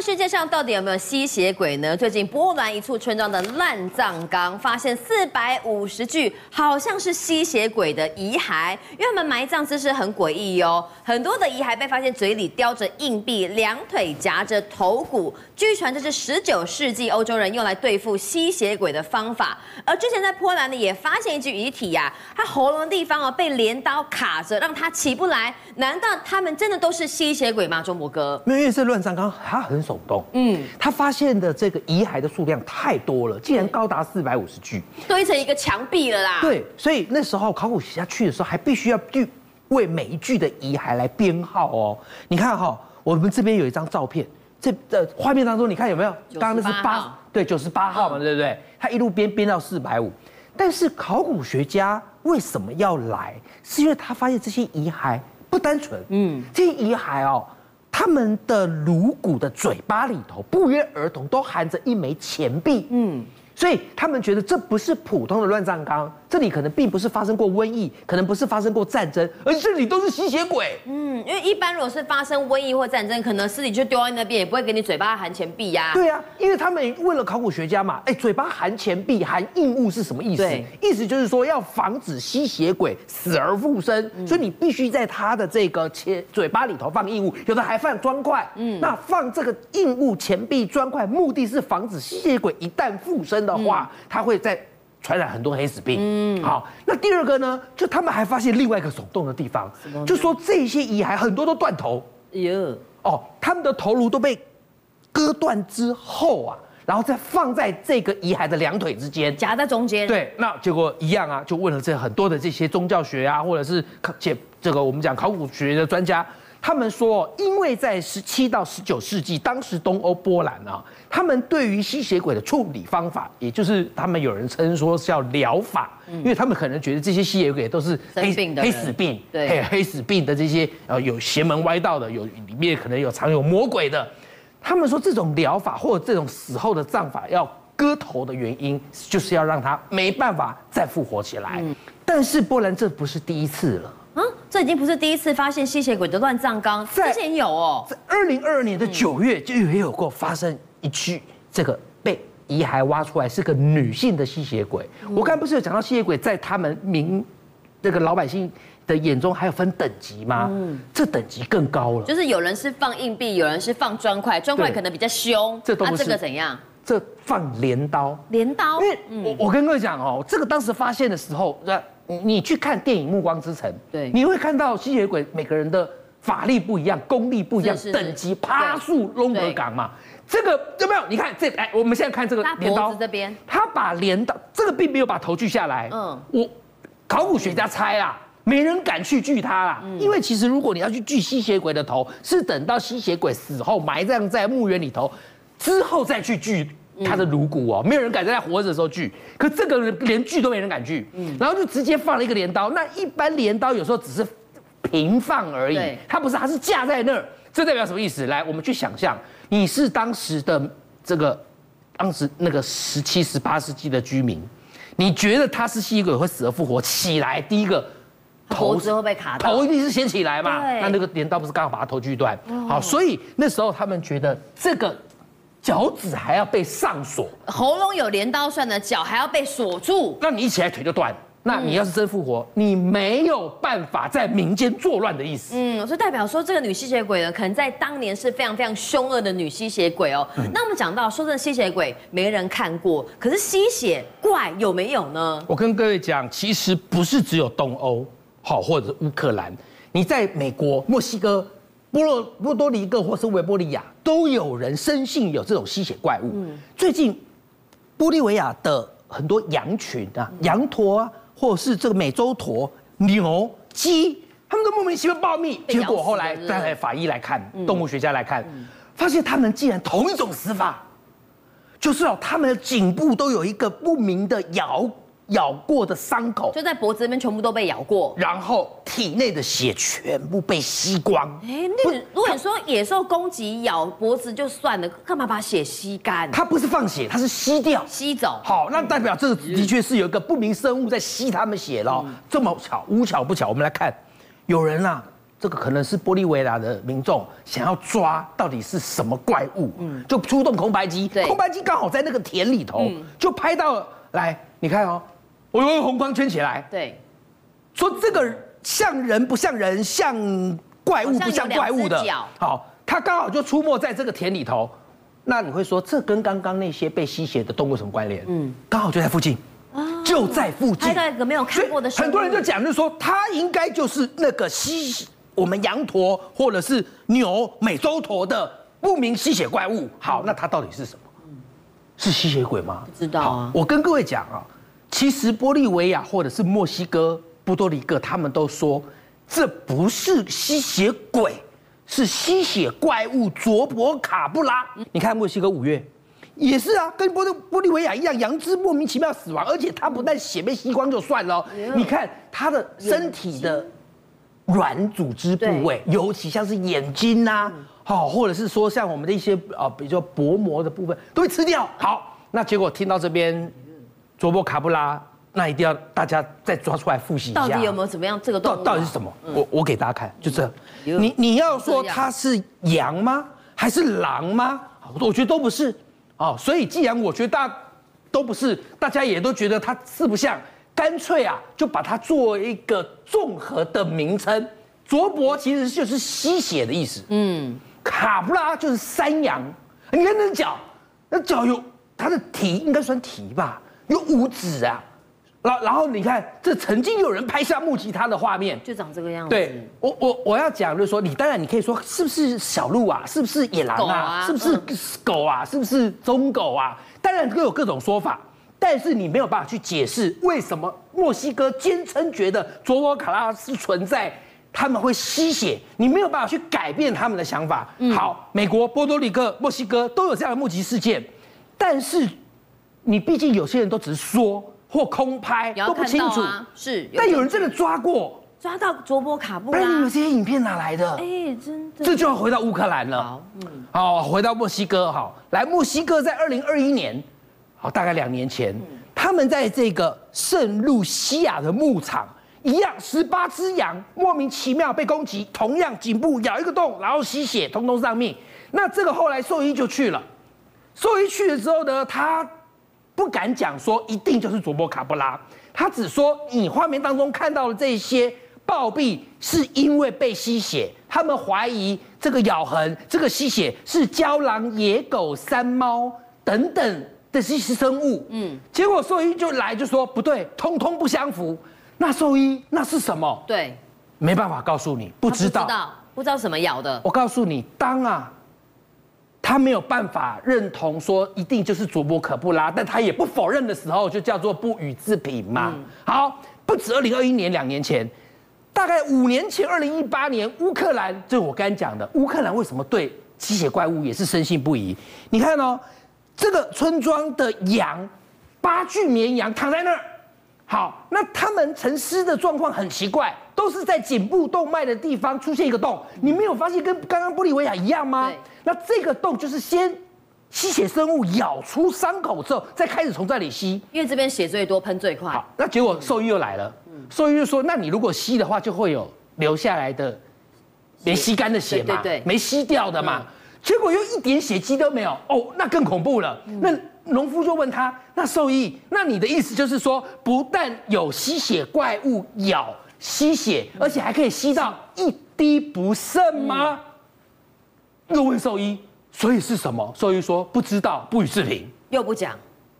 世界上到底有没有吸血鬼呢？最近波兰一处村庄的乱葬岗发现四百五十具好像是吸血鬼的遗骸，因为他们埋葬姿势很诡异哟。很多的遗骸被发现嘴里叼着硬币，两腿夹着头骨，据传这是十九世纪欧洲人用来对付吸血鬼的方法。而之前在波兰呢，也发现一具遗体呀、他喉咙的地方哦被镰刀卡着，让他起不来。难道他们真的都是吸血鬼吗？钟博哥，因为是乱葬岗，他很耸动。嗯，他发现的这个遗骸的数量太多了，竟然高达四百五十具，堆成一个墙壁了啦。对，所以那时候考古学家去的时候，还必须要去为每一具的遗骸来编号哦。你看哈、哦，我们这边有一张照片，这的画面当中，你看有没有？刚刚那是八，对，九十八号嘛，对不对？他一路编编到四百五，但是考古学家为什么要来？是因为他发现这些遗骸不单纯，嗯，这些遗骸哦。他们的颅骨的嘴巴里头，不约而同都含着一枚钱币。嗯。所以他们觉得这不是普通的乱葬岗，这里可能并不是发生过瘟疫，可能不是发生过战争，而这里都是吸血鬼。嗯，因为一般如果是发生瘟疫或战争，可能尸体就丢在那边，也不会给你嘴巴含钱币呀。对啊，因为他们问了考古学家嘛，哎，嘴巴含钱币、含硬物是什么意思？对，意思就是说要防止吸血鬼死而复生，所以你必须在他的这个钱嘴巴里头放硬物，有的还放砖块。嗯，那放这个硬物、钱币、砖块，目的是防止吸血鬼一旦复生的话，它会再传染很多黑死病。嗯，好，那第二个呢，就他们还发现另外一个耸动的地方，就说这些遗骸很多都断头。哎呦，哦，他们的头颅都被割断之后啊，然后再放在这个遗骸的两腿之间，夹在中间。对，那结果一样啊，就问了这很多的这些宗教学啊，或者是解这个我们讲考古学的专家。他们说，因为在十七到十九世纪，当时东欧波兰啊，他们对于吸血鬼的处理方法，也就是他们有人称说是叫疗法，因为他们可能觉得这些吸血鬼都是黑黑死病，对，黑黑死病的这些呃有邪门歪道的，有里面可能有藏有魔鬼的。他们说这种疗法或者这种死后的葬法要割头的原因，就是要让他没办法再复活起来。但是波兰这不是第一次了。啊，这已经不是第一次发现吸血鬼的乱葬岗，之前有哦，在二零二二年的九月就也有过发生一具这个被遗骸挖出来是个女性的吸血鬼。我刚才不是有讲到吸血鬼在他们民这个老百姓的眼中还有分等级吗？嗯，这等级更高了，就是有人是放硬币，有人是放砖块，砖块可能比较凶。这都不是。这个怎样？这放镰刀。镰刀。因为我我跟各位讲哦，这个当时发现的时候，你你去看电影《暮光之城》，对，你会看到吸血鬼每个人的法力不一样，功力不一样，等级趴数龙格港嘛。这个有没有？你看这哎，我们现在看这个镰刀这边，他把镰刀这个并没有把头锯下来。嗯，我考古学家猜啊，没人敢去锯他啦，因为其实如果你要去锯吸血鬼的头，是等到吸血鬼死后埋葬在墓园里头之后再去锯。他的颅骨哦，没有人敢在他活着的时候锯，可这个人连锯都没人敢锯，嗯，然后就直接放了一个镰刀。那一般镰刀有时候只是平放而已，它不是，它是架在那儿。这代表什么意思？来，我们去想象，你是当时的这个，当时那个十七、十八世纪的居民，你觉得他是吸血鬼会死而复活起来，第一个头子会被卡到，头一定是先起来嘛？那那个镰刀不是刚好把他头锯断？好，所以那时候他们觉得这个。脚趾还要被上锁，喉咙有镰刀算的，脚还要被锁住，那你一起来腿就断。那你要是真复活，你没有办法在民间作乱的意思。嗯，所以代表说这个女吸血鬼呢，可能在当年是非常非常凶恶的女吸血鬼哦。嗯、那我们讲到说这吸血鬼没人看过，可是吸血怪有没有呢？我跟各位讲，其实不是只有东欧，好或者是乌克兰，你在美国、墨西哥。波罗波多黎各或是维多利亚都有人深信有这种吸血怪物。最近，玻利维亚的很多羊群啊，羊驼啊，或者是这个美洲驼、牛、鸡，他们都莫名其妙暴毙。结果后来带来法医来看，动物学家来看，发现他们竟然同一种死法，就是哦，他们的颈部都有一个不明的咬。咬过的伤口就在脖子那边，全部都被咬过，然后体内的血全部被吸光。哎，那如果你说野兽攻击咬脖子就算了，干嘛把血吸干？它不是放血，它是吸掉、吸走。好，那代表这个的确是有一个不明生物在吸他们血了。这么巧，无巧不巧，我们来看，有人啊这个可能是玻利维亚的民众想要抓到底是什么怪物，嗯，就出动空白机，对，空白机刚好在那个田里头，嗯、就拍到了。来，你看哦，我用红光圈起来，对，说这个像人不像人，像怪物不像怪物的，好，它刚好就出没在这个田里头。那你会说，这跟刚刚那些被吸血的动物什么关联？嗯，刚好就在附近，就在附近。拍到一个没有看过的，很多人就讲，就是说它应该就是那个吸我们羊驼或者是牛美洲驼的不明吸血怪物。好，那它到底是什么？是吸血鬼吗？不知道啊。我跟各位讲啊，其实玻利维亚或者是墨西哥、波多黎各，他们都说这不是吸血鬼，是吸血怪物卓博卡布拉。你看墨西哥五月也是啊，跟玻玻利维亚一样，羊只莫名其妙死亡，而且它不但血被吸光就算了，你看它的身体的软组织部位，尤其像是眼睛呐。好，或者是说像我们的一些啊，比如说薄膜的部分都会吃掉。好，那结果听到这边卓博卡布拉，那一定要大家再抓出来复习一下，到底有没有怎么样？这个到到底是什么？我我给大家看，就这。你你要说它是羊吗？还是狼吗？我觉得都不是。哦，所以既然我觉得大家都不是，大家也都觉得它四不像，干脆啊，就把它做一个综合的名称。卓博其实就是吸血的意思。嗯。卡布拉就是山羊，你看那脚，那脚有它的蹄，应该算蹄吧，有五指啊。然然后你看，这曾经有人拍下目击他的画面，就长这个样子。对，我我我要讲就是说，你当然你可以说是不是小鹿啊，是不是野狼啊，啊是不是狗啊，是不是棕狗啊？当然各有各种说法，但是你没有办法去解释为什么墨西哥坚称觉得佐罗卡拉是存在。他们会吸血，你没有办法去改变他们的想法。嗯、好，美国、波多黎各、墨西哥都有这样的目击事件，但是你毕竟有些人都只是说或空拍，都不清楚。是，但有人真的抓过，抓到卓波卡布拉。那你们这些影片哪来的？哎，真的。这就要回到乌克兰了。好，嗯，好，回到墨西哥。好，来，墨西哥在二零二一年，好，大概两年前，嗯、他们在这个圣露西亚的牧场。一样，十八只羊莫名其妙被攻击，同样颈部咬一个洞，然后吸血，通通丧命。那这个后来兽医就去了，兽医去了之后呢，他不敢讲说一定就是卓博卡布拉，他只说你画面当中看到的这些暴毙是因为被吸血，他们怀疑这个咬痕、这个吸血是郊狼、野狗、山猫等等的这些生物。嗯，结果兽医就来就说不对，通通不相符。那兽医那是什么？对，没办法告诉你，不知道，不知道，不知道什么咬的。我告诉你，当啊，他没有办法认同说一定就是卓博可布拉，但他也不否认的时候，就叫做不予置评嘛。嗯、好，不止二零二一年，两年前，大概五年前，二零一八年，乌克兰，就我刚讲的，乌克兰为什么对吸血怪物也是深信不疑？你看哦，这个村庄的羊，八具绵羊躺在那儿。好，那他们沉尸的状况很奇怪，都是在颈部动脉的地方出现一个洞。你没有发现跟刚刚玻利维亚一样吗？那这个洞就是先吸血生物咬出伤口之后，再开始从这里吸，因为这边血最多，喷最快。好，那结果兽医又来了，兽医就说：那你如果吸的话，就会有留下来的没吸干的血嘛，对对对，没吸掉的嘛。嗯、结果又一点血迹都没有，哦，那更恐怖了。嗯、那农夫就问他：“那兽医，那你的意思就是说，不但有吸血怪物咬吸血，而且还可以吸到一滴不剩吗？”嗯、又问兽医：“所以是什么？”兽医说：“不知道，不予置评。”又不讲，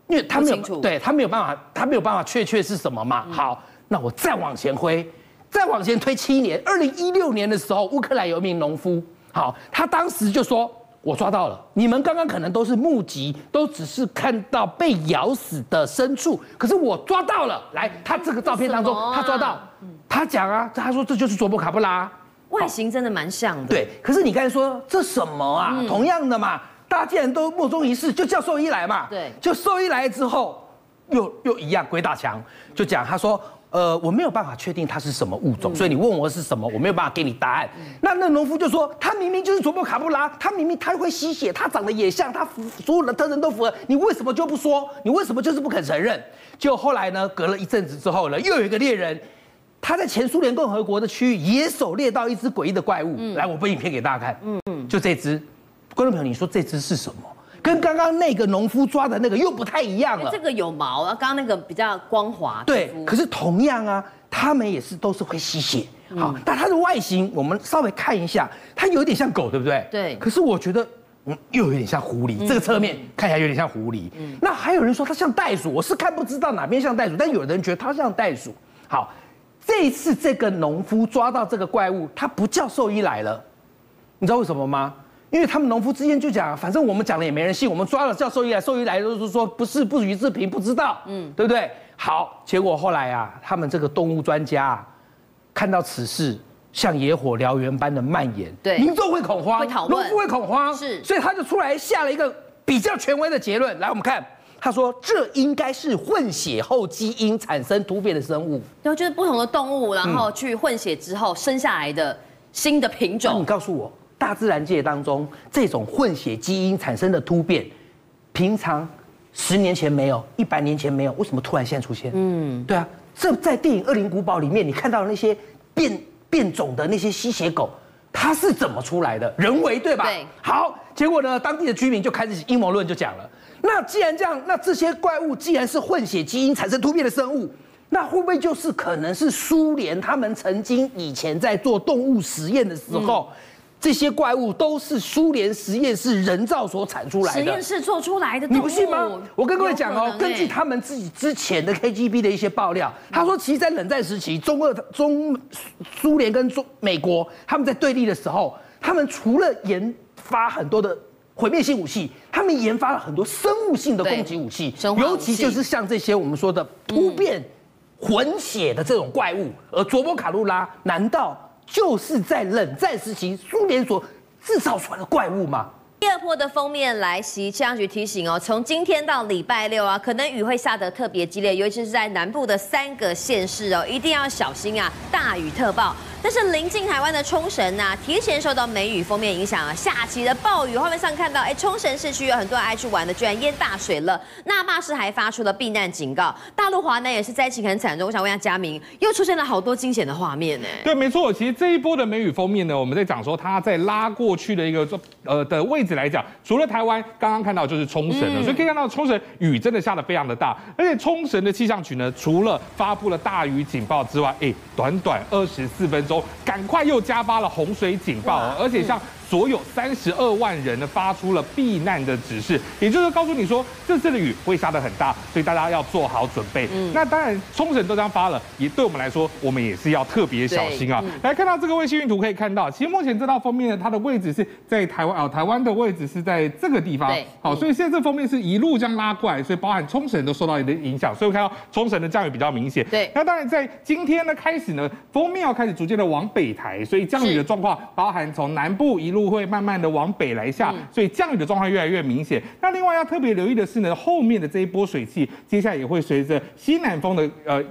因为他没有对他没有办法，他没有办法确确是什么嘛。嗯、好，那我再往前推，再往前推七年，二零一六年的时候，乌克兰有一名农夫，好，他当时就说。我抓到了，你们刚刚可能都是目击，都只是看到被咬死的牲畜，可是我抓到了。来，他这个照片当中，啊、他抓到，他讲啊，他说这就是卓博卡布拉，外形真的蛮像的。对，可是你刚才说这什么啊？嗯、同样的嘛，大家既然都莫衷一是，就叫兽医来嘛。对，就兽医来之后，又又一样鬼打墙，就讲他说。呃，我没有办法确定它是什么物种，所以你问我是什么，我没有办法给你答案。那那农夫就说，他明明就是卓博卡布拉，他明明他会吸血，他长得也像，他所有的特征都符合，你为什么就不说？你为什么就是不肯承认？就后来呢，隔了一阵子之后呢，又有一个猎人他在前苏联共和国的区域也狩猎到一只诡异的怪物。嗯、来，我播影片给大家看。嗯嗯，就这只。观众朋友，你说这只是什么？跟刚刚那个农夫抓的那个又不太一样了。这个有毛啊，刚刚那个比较光滑。对，可是同样啊，它们也是都是会吸血。好，但它的外形我们稍微看一下，它有点像狗，对不对？对。可是我觉得，嗯，又有点像狐狸。这个侧面看起来有点像狐狸。嗯。那还有人说它像袋鼠，我是看不知道哪边像袋鼠，但有人觉得它像袋鼠。好。这一次这个农夫抓到这个怪物，他不叫兽医来了，你知道为什么吗？因为他们农夫之间就讲，反正我们讲了也没人信，我们抓了叫兽医来，兽医来都是说不是不予置评，不知道，嗯，对不对？好，结果后来啊，他们这个动物专家啊，看到此事像野火燎原般的蔓延，对，民众会恐慌，会，农夫会恐慌，是，所以他就出来下了一个比较权威的结论，来，我们看。他说：“这应该是混血后基因产生突变的生物，然后就是不同的动物，然后去混血之后生下来的新的品种。嗯、你告诉我，大自然界当中这种混血基因产生的突变，平常十年前没有，一百年前没有，为什么突然现在出现？嗯，对啊，这在电影《恶灵古堡》里面你看到的那些变变种的那些吸血狗，它是怎么出来的？人为对吧？对。好，结果呢，当地的居民就开始阴谋论，就讲了。”那既然这样，那这些怪物既然是混血基因产生突变的生物，那会不会就是可能是苏联他们曾经以前在做动物实验的时候，嗯、这些怪物都是苏联实验室人造所产出来的？实验室做出来的，你不信吗？我跟各位讲哦，根据他们自己之前的 KGB 的一些爆料，他说，其实，在冷战时期，中俄、中苏联跟中美国他们在对立的时候，他们除了研发很多的。毁灭性武器，他们研发了很多生物性的攻击武器，尤其就是像这些我们说的突变混血的这种怪物。而卓博卡路拉难道就是在冷战时期苏联所制造出来的怪物吗？第二波的封面来袭，气象局提醒哦，从今天到礼拜六啊，可能雨会下得特别激烈，尤其是在南部的三个县市哦，一定要小心啊，大雨特报。但是临近台湾的冲绳呐，提前受到梅雨封面影响啊，下起了暴雨。画面上看到，哎，冲绳市区有很多人爱去玩的，居然淹大水了。那霸市还发出了避难警告。大陆华南也是灾情很惨重。我想问一下佳明，又出现了好多惊险的画面呢？对，没错。其实这一波的梅雨封面呢，我们在讲说它在拉过去的一个呃的位置来讲，除了台湾刚刚看到就是冲绳了，嗯、所以可以看到冲绳雨真的下的非常的大。而且冲绳的气象局呢，除了发布了大雨警报之外，哎，短短二十四分钟。赶快又加发了洪水警报，而且像。所有三十二万人呢发出了避难的指示，也就是告诉你说，这次的雨会下得很大，所以大家要做好准备。嗯，那当然冲绳都这样发了，也对我们来说，我们也是要特别小心啊。来看到这个卫星云图可以看到，其实目前这道封面呢，它的位置是在台湾啊，台湾的位置是在这个地方。对，好，所以现在这封面是一路这样拉过来，所以包含冲绳都受到一点影响，所以我看到冲绳的降雨比较明显。对，那当然在今天呢开始呢，封面要开始逐渐的往北抬，所以降雨的状况包含从南部一路会慢慢的往。北来下，所以降雨的状况越来越明显。那另外要特别留意的是呢，后面的这一波水汽，接下来也会随着西南风的呃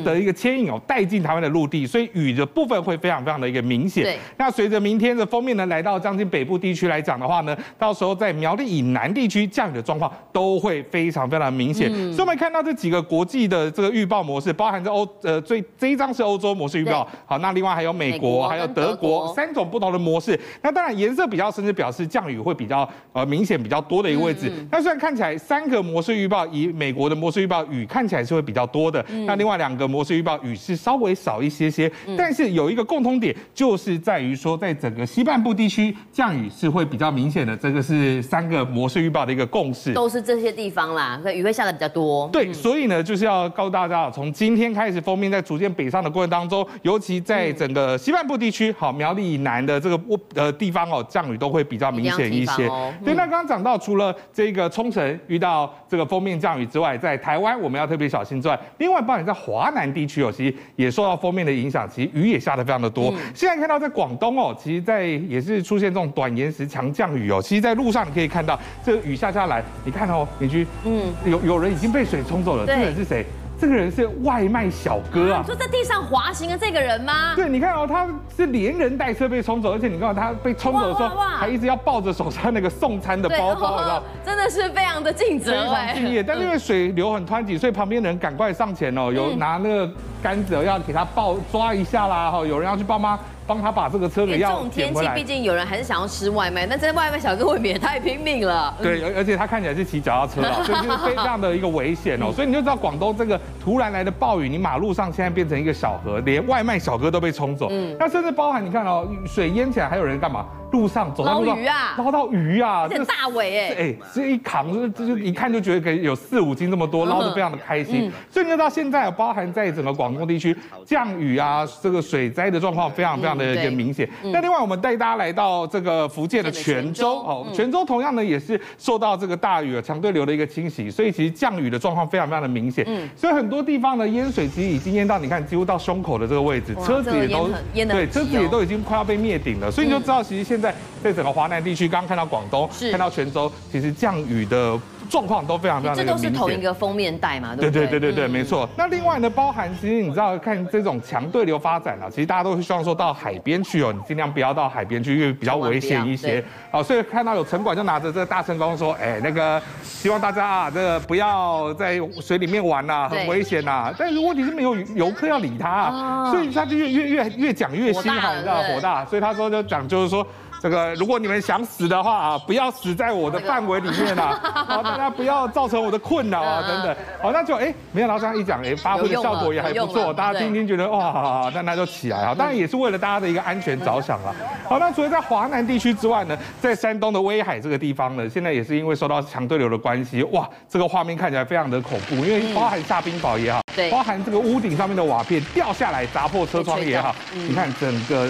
的一个牵引哦，带进台湾的陆地，所以雨的部分会非常非常的一个明显。那随着明天的封面呢，来到将近北部地区来讲的话呢，到时候在苗栗以南地区降雨的状况都会非常非常明显。所以我们看到这几个国际的这个预报模式，包含着欧呃最这一张是欧洲模式预报，好，那另外还有美国、还有德国三种不同的模式。那当然颜色比较深。是表示降雨会比较呃明显比较多的一个位置。那虽然看起来三个模式预报，以美国的模式预报雨看起来是会比较多的，那另外两个模式预报雨是稍微少一些些。但是有一个共通点，就是在于说，在整个西半部地区降雨是会比较明显的。这个是三个模式预报的一个共识，都是这些地方啦，雨会下的比较多。对，所以呢，就是要告诉大家，从今天开始，封面在逐渐北上的过程当中，尤其在整个西半部地区，好苗栗以南的这个呃地方哦，降雨都会。比较明显一些。对，那刚刚讲到，除了这个冲绳遇到这个封面降雨之外，在台湾我们要特别小心之外，另外包括在华南地区哦，其实也受到封面的影响，其实雨也下得非常的多。现在看到在广东哦，其实在也是出现这种短延时强降雨哦。其实，在路上你可以看到这个雨下下来，你看哦，邻居，嗯，有有人已经被水冲走了，这个人是谁？这个人是外卖小哥啊，就在地上滑行的这个人吗？对，你看哦，他是连人带车被冲走，而且你看他被冲走的时候，还一直要抱着手上那个送餐的 包包，你知道？真的是非常的尽责，非常敬业。但是因为水流很湍急，所以旁边的人赶快上前哦，有拿那个杆子要给他抱抓一下啦，哈，有人要去帮忙。帮他把这个车给要。这种天气，毕竟有人还是想要吃外卖，但这外卖小哥未免也太拼命了。对，而而且他看起来是骑脚踏车啊，所以就是非常的一个危险哦。所以你就知道广东这个突然来的暴雨，你马路上现在变成一个小河，连外卖小哥都被冲走。嗯，那甚至包含你看哦，水淹起来，还有人干嘛？路上走到路上，捞鱼啊，捞到鱼啊，这大尾哎，哎，这一扛就就一看就觉得可以有四五斤这么多，捞得非常的开心。所以你知道现在包含在整个广东地区降雨啊，这个水灾的状况非常非常的一个明显。那另外我们带大家来到这个福建的泉州。哦，泉州同样呢也是受到这个大雨强对流的一个侵袭，所以其实降雨的状况非常非常的明显。嗯，所以很多地方呢淹水其实已经淹到你看几乎到胸口的这个位置，车子也都对，车子也都已经快要被灭顶了。所以你就知道其实现在在整个华南地区，刚刚看到广东，看到泉州，其实降雨的。状况都非常非常这都是同一个封面带嘛，对不对？对对对没错。那另外呢，包含其实你知道，看这种强对流发展啊，其实大家都会希望说到海边去哦，你尽量不要到海边去，因为比较危险一些。好，所以看到有城管就拿着这个大声公说，哎，那个希望大家啊，这个不要在水里面玩呐，很危险呐。但是问题是没有游客要理他，啊，所以他就越越越越讲越心寒，你知道火大。所以他说就讲就是说。这个，如果你们想死的话啊，不要死在我的范围里面啊，好，大家不要造成我的困扰啊，等等。好，那就哎，没想到这样一讲，哎，发挥的效果也还不错，大家听听觉得哇，那那就起来啊。当然也是为了大家的一个安全着想了。好，那除了在华南地区之外呢，在山东的威海这个地方呢，现在也是因为受到强对流的关系，哇，这个画面看起来非常的恐怖，因为包含下冰雹也好，对，包含这个屋顶上面的瓦片掉下来砸破车窗也好，你看整个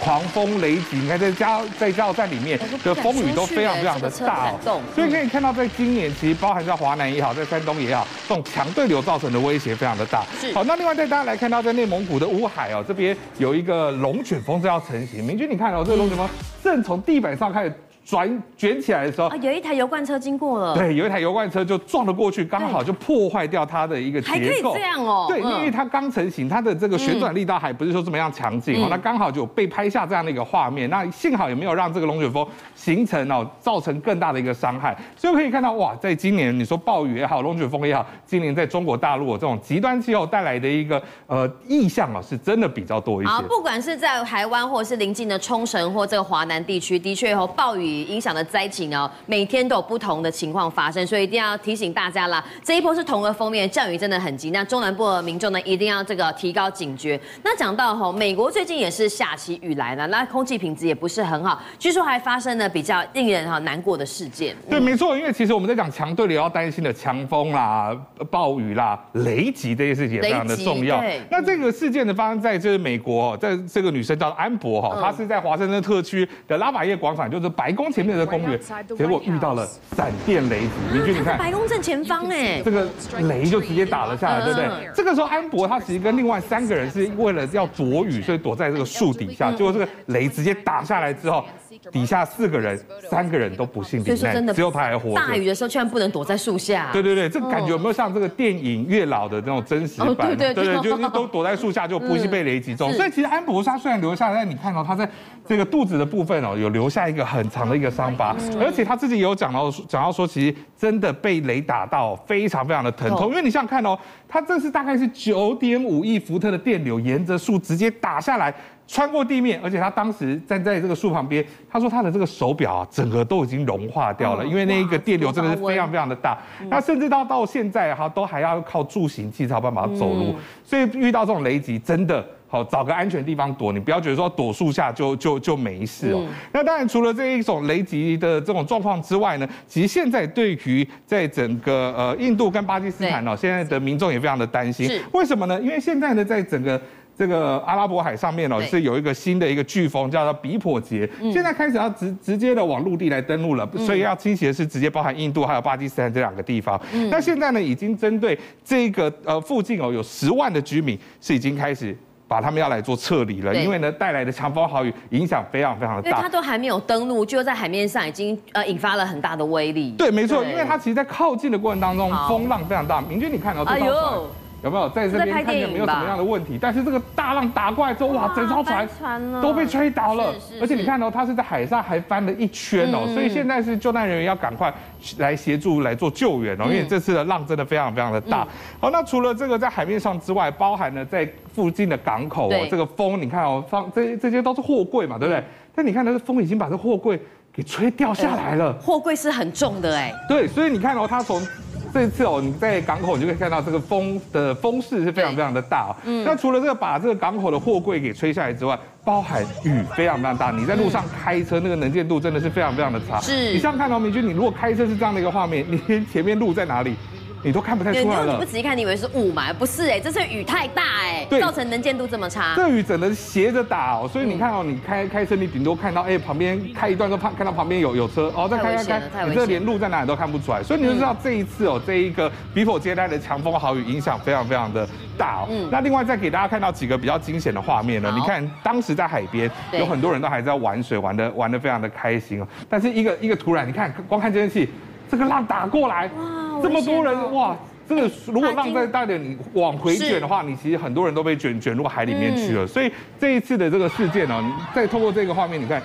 狂风雷击，你看再加。在加油站里面的风雨都非常非常的大哦，所以可以看到，在今年其实包含在华南也好，在山东也好，这种强对流造成的威胁非常的大。好，那另外带大家来看到，在内蒙古的乌海哦，这边有一个龙卷风正要成型。明君，你看哦，这个龙卷风正从地板上开始。转卷起来的时候，啊，有一台油罐车经过了。对，有一台油罐车就撞了过去，刚好就破坏掉它的一个结构。还可以这样哦。对，因为它刚成型，它的这个旋转力道还不是说这么样强劲哦，那刚好就被拍下这样的一个画面。那幸好也没有让这个龙卷风形成哦，造成更大的一个伤害。所以可以看到哇，在今年你说暴雨也好，龙卷风也好，今年在中国大陆这种极端气候带来的一个呃意象啊，是真的比较多一些。啊，不管是在台湾或者是临近的冲绳或这个华南地区，的确有暴雨。影响的灾情哦，每天都有不同的情况发生，所以一定要提醒大家啦。这一波是同个封面，降雨真的很急。那中南部的民众呢，一定要这个提高警觉。那讲到吼，美国最近也是下起雨来了，那空气品质也不是很好，据说还发生了比较令人哈难过的事件。对，没错，因为其实我们在讲强对流要担心的强风啦、暴雨啦、雷击这些事情也非常的重要。那这个事件呢，发生在就是美国，在这个女生叫安博哈，她是在华盛顿特区的拉法叶广场，就是白宫。前面的公园，结果遇到了闪电雷击。明君，你看，白宫正前方哎，这个雷就直接打了下来，对不对？这个时候，安博他其实跟另外三个人是为了要躲雨，所以躲在这个树底下。结果这个雷直接打下来之后，底下四个人，三个人都不幸罹难，只有他还活。大雨的时候，居然不能躲在树下。对对对，这个感觉有没有像这个电影《月老》的那种真实版？对对对，就是都躲在树下，就不幸被雷击中。所以其实安博他虽然留下来，但你看到他在这个肚子的部分哦，有留下一个很长的一个伤疤，而且他自己也有讲到讲到说，其实真的被雷打到，非常非常的疼痛。因为你想想看哦，他这是大概是九点五亿伏特的电流，沿着树直接打下来。穿过地面，而且他当时站在这个树旁边，他说他的这个手表啊，整个都已经融化掉了，因为那一个电流真的是非常非常的大。那甚至到到现在哈，都还要靠助行器才有办法走路。所以遇到这种雷击，真的好找个安全地方躲，你不要觉得说躲树下就就就没事哦。那当然，除了这一种雷击的这种状况之外呢，其实现在对于在整个呃印度跟巴基斯坦哦，现在的民众也非常的担心。为什么呢？因为现在呢，在整个这个阿拉伯海上面哦，是有一个新的一个飓风，叫做比颇杰，现在开始要直直接的往陆地来登陆了，所以要侵袭的是直接包含印度还有巴基斯坦这两个地方。那现在呢，已经针对这个呃附近哦，有十万的居民是已经开始把他们要来做撤离了，因为呢带来的强风豪雨影响非常非常的大。因为它都还没有登陆，就在海面上已经呃引发了很大的威力。对，没错，因为它其实，在靠近的过程当中，风浪非常大。明君，你看到这张船。有没有在这边看见没有什么样的问题？但是这个大浪打过来之后，哇，整艘船都被吹倒了。而且你看哦，它是在海上还翻了一圈哦，所以现在是救难人员要赶快来协助来做救援哦，因为这次的浪真的非常非常的大。好，那除了这个在海面上之外，包含了在附近的港口哦，这个风你看哦，放这这些都是货柜嘛，对不对？但你看，那个风已经把这货柜给吹掉下来了。货柜是很重的哎。对，所以你看哦，它从这一次哦，你在港口你就可以看到这个风的风势是非常非常的大哦。嗯。那除了这个把这个港口的货柜给吹下来之外，包含雨非常非常大。你在路上开车那个能见度真的是非常非常的差。是。你像看到明君，你如果开车是这样的一个画面，你前面路在哪里？你都看不太出来了。你不仔细看，你以为是雾嘛？不是哎，这是雨太大哎，造成能见度这么差。这雨只能斜着打哦，所以你看哦，你开开车，你顶多看到哎旁边开一段都看看到旁边有有车哦，再开开开，你这连路在哪里都看不出来。所以你就知道这一次哦，这一个比佛接待的强风豪雨影响非常非常的大哦。那另外再给大家看到几个比较惊险的画面呢？你看当时在海边有很多人都还在玩水，玩的玩的非常的开心哦。但是一个一个突然，你看光看监视器，这个浪打过来。这么多人哇！这个如果浪再大点，你往回卷的话，你其实很多人都被卷卷入海里面去了。所以这一次的这个事件呢，再透过这个画面，你看。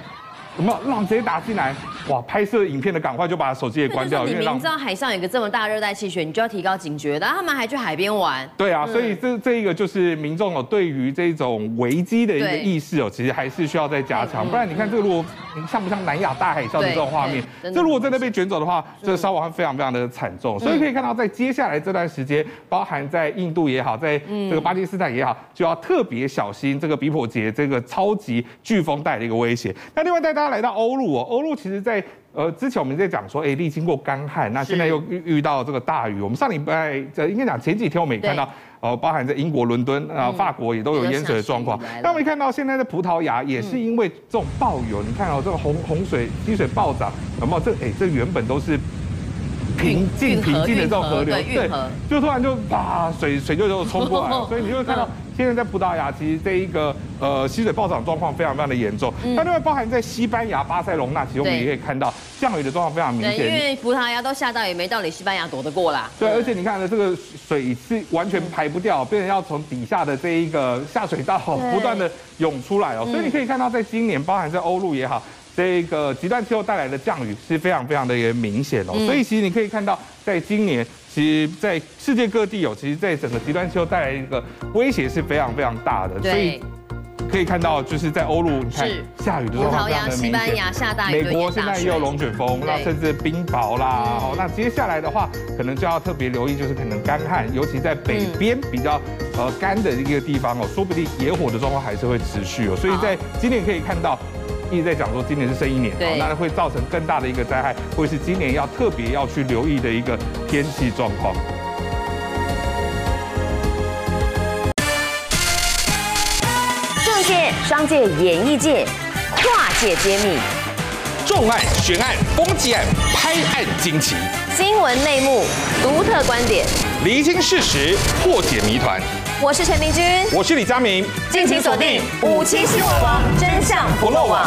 有没有浪直接打进来？哇！拍摄影片的赶快就把手机给关掉。你明知道海上有个这么大热带气旋，你就要提高警觉然后。他们还去海边玩。对啊，所以这这一个就是民众哦，对于这种危机的一个意识哦，其实还是需要再加强。不然你看这个，如果像不像南亚大海啸的这种画面？这如果真的被卷走的话，这个伤亡会非常非常的惨重。所以可以看到，在接下来这段时间，包含在印度也好，在这个巴基斯坦也好，就要特别小心这个比普杰这个超级飓风带来的一个威胁。那另外带大家来到欧陆哦，欧陆其实在呃之前我们在讲说，哎，历经过干旱，那现在又遇遇到这个大雨。我们上礼拜这应该讲前几天我们也看到，哦，包含在英国伦敦啊、法国也都有淹水的状况。那我们看到现在的葡萄牙也是因为这种暴雨，你看哦，这个洪洪水积水暴涨，有没有？这哎，这原本都是平静平静的这种河流，对，就突然就把水水就就冲过来了，所以你就会看到。现在在葡萄牙，其实这一个呃溪水暴涨状况非常非常的严重。那另外包含在西班牙巴塞隆纳，其实我们也可以看到降雨的状况非常明显。因为葡萄牙都下到，也没道理西班牙躲得过啦。对，而且你看呢，这个水是完全排不掉，变成要从底下的这一个下水道不断的涌出来哦。所以你可以看到，在今年，包含在欧陆也好，这个极端气候带来的降雨是非常非常的明显哦。所以其实你可以看到，在今年。其实，在世界各地有，其实，在整个极端气候带来一个威胁是非常非常大的，所以可以看到，就是在欧陆，你看下雨的时候，葡萄牙、西班牙下大雨，美国现在也有龙卷风，那甚至冰雹啦。好，那接下来的话，可能就要特别留意，就是可能干旱，尤其在北边比较呃干的一个地方哦，说不定野火的状况还是会持续哦。所以在今年可以看到。一直在讲说今年是生一年，对，那会造成更大的一个灾害，会是今年要特别要去留意的一个天气状况。政界、商界、演艺界，跨界揭秘，重案、悬案、攻击案、拍案惊奇，新闻内幕、独特观点，厘清事实，破解谜团。我是陈明君，我是李佳明，敬请锁定五七新闻网，真相不漏网。